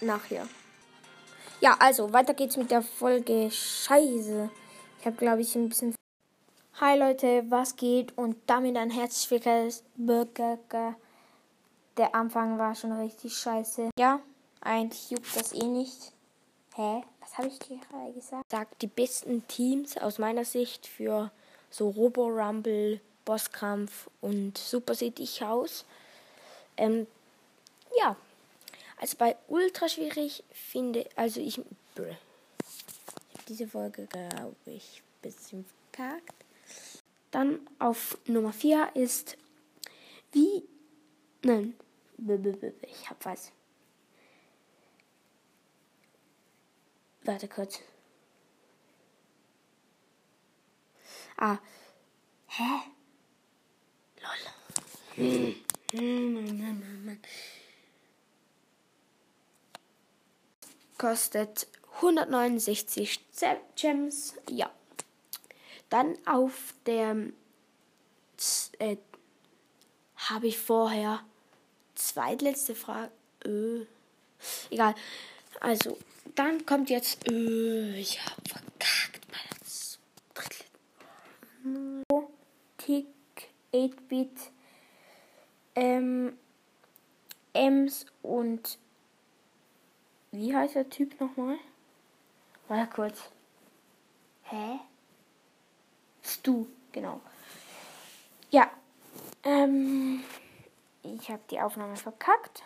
nachher. Ja, also weiter geht's mit der Folge. Scheiße. Ich habe, glaube ich, ein bisschen. Hi Leute, was geht? Und damit ein herzlich willkommen. Der Anfang war schon richtig scheiße. Ja, eigentlich juckt das eh nicht. Hä? Was habe ich gerade gesagt? Sagt die besten Teams aus meiner Sicht für so Robo Rumble, Bosskampf und Super City Chaos. Ähm, ja, also bei Ultra schwierig finde, also ich, ich habe diese Folge, glaube ich, ein bisschen verkackt. Dann auf Nummer 4 ist, wie, nein, ich hab was. Warte kurz. Ah. Hä? Lol. Kostet 169 Gems. Ja. Dann auf der äh, habe ich vorher zweitletzte Frage. Äh, egal. Also, dann kommt jetzt. Äh, ich habe verkackt bei der Tick 8-Bit. Ähm, Ems und. Wie heißt der Typ nochmal? Warte kurz. Hä? Stu, genau. Ja. Ähm, ich habe die Aufnahme verkackt.